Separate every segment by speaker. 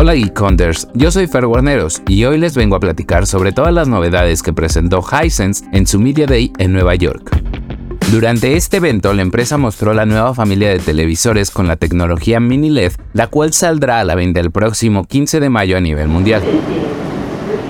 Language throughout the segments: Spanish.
Speaker 1: Hola Geek Hunters, yo soy Fer Guarneros y hoy les vengo a platicar sobre todas las novedades que presentó Hisense en su Media Day en Nueva York. Durante este evento, la empresa mostró la nueva familia de televisores con la tecnología mini LED, la cual saldrá a la venta el próximo 15 de mayo a nivel mundial.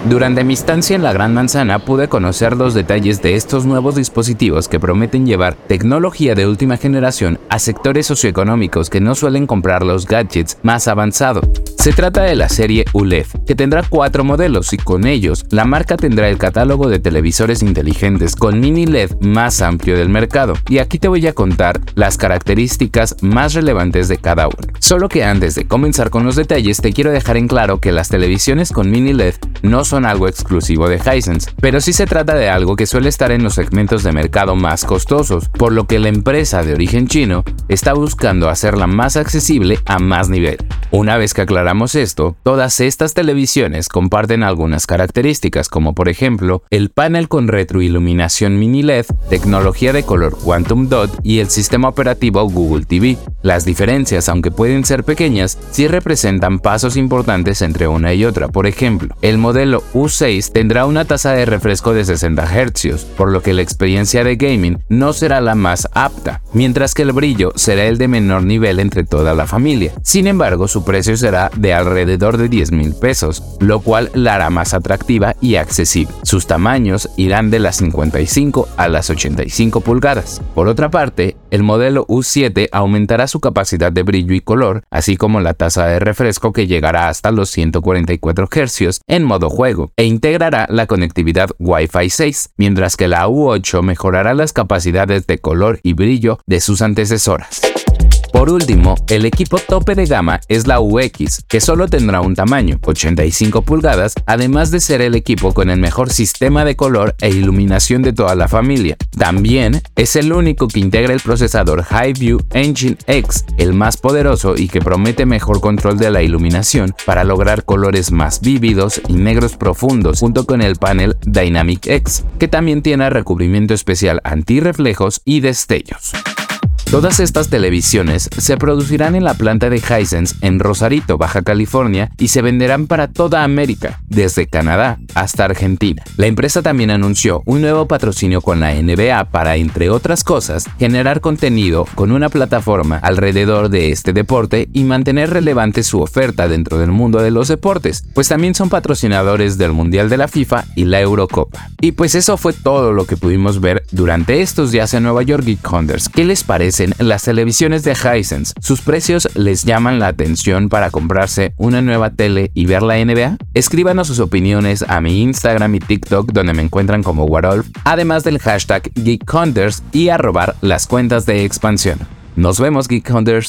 Speaker 1: Durante mi estancia en la Gran Manzana pude conocer los detalles de estos nuevos dispositivos que prometen llevar tecnología de última generación a sectores socioeconómicos que no suelen comprar los gadgets más avanzados. Se trata de la serie ULED, que tendrá cuatro modelos y con ellos la marca tendrá el catálogo de televisores inteligentes con mini LED más amplio del mercado. Y aquí te voy a contar las características más relevantes de cada uno. Solo que antes de comenzar con los detalles te quiero dejar en claro que las televisiones con mini LED no son algo exclusivo de Hisense, pero sí se trata de algo que suele estar en los segmentos de mercado más costosos, por lo que la empresa de origen chino está buscando hacerla más accesible a más nivel. Una vez que aclaramos esto, todas estas televisiones comparten algunas características como por ejemplo el panel con retroiluminación mini LED, tecnología de color Quantum Dot y el sistema operativo Google TV. Las diferencias, aunque pueden ser pequeñas, sí representan pasos importantes entre una y otra. Por ejemplo, el modelo U6 tendrá una tasa de refresco de 60 Hz, por lo que la experiencia de gaming no será la más apta, mientras que el brillo será el de menor nivel entre toda la familia. Sin embargo, su precio será de alrededor de 10 mil pesos, lo cual la hará más atractiva y accesible. Sus tamaños irán de las 55 a las 85 pulgadas. Por otra parte, el modelo U7 aumentará su capacidad de brillo y color, así como la tasa de refresco que llegará hasta los 144 Hz en modo juego, e integrará la conectividad Wi-Fi 6, mientras que la U8 mejorará las capacidades de color y brillo de sus antecesoras. Por último, el equipo tope de gama es la UX, que solo tendrá un tamaño, 85 pulgadas, además de ser el equipo con el mejor sistema de color e iluminación de toda la familia. También es el único que integra el procesador Highview Engine X, el más poderoso y que promete mejor control de la iluminación para lograr colores más vívidos y negros profundos, junto con el panel Dynamic X, que también tiene recubrimiento especial antirreflejos y destellos. Todas estas televisiones se producirán en la planta de Hisense en Rosarito, Baja California, y se venderán para toda América, desde Canadá hasta Argentina. La empresa también anunció un nuevo patrocinio con la NBA para, entre otras cosas, generar contenido con una plataforma alrededor de este deporte y mantener relevante su oferta dentro del mundo de los deportes, pues también son patrocinadores del Mundial de la FIFA y la Eurocopa. Y pues eso fue todo lo que pudimos ver durante estos días en Nueva York Geek Hunters. ¿Qué les parece? Las televisiones de Hisense. ¿Sus precios les llaman la atención para comprarse una nueva tele y ver la NBA? Escríbanos sus opiniones a mi Instagram y TikTok donde me encuentran como Warolf, además del hashtag GeekHunters y arrobar las cuentas de expansión. Nos vemos Geek Hunters.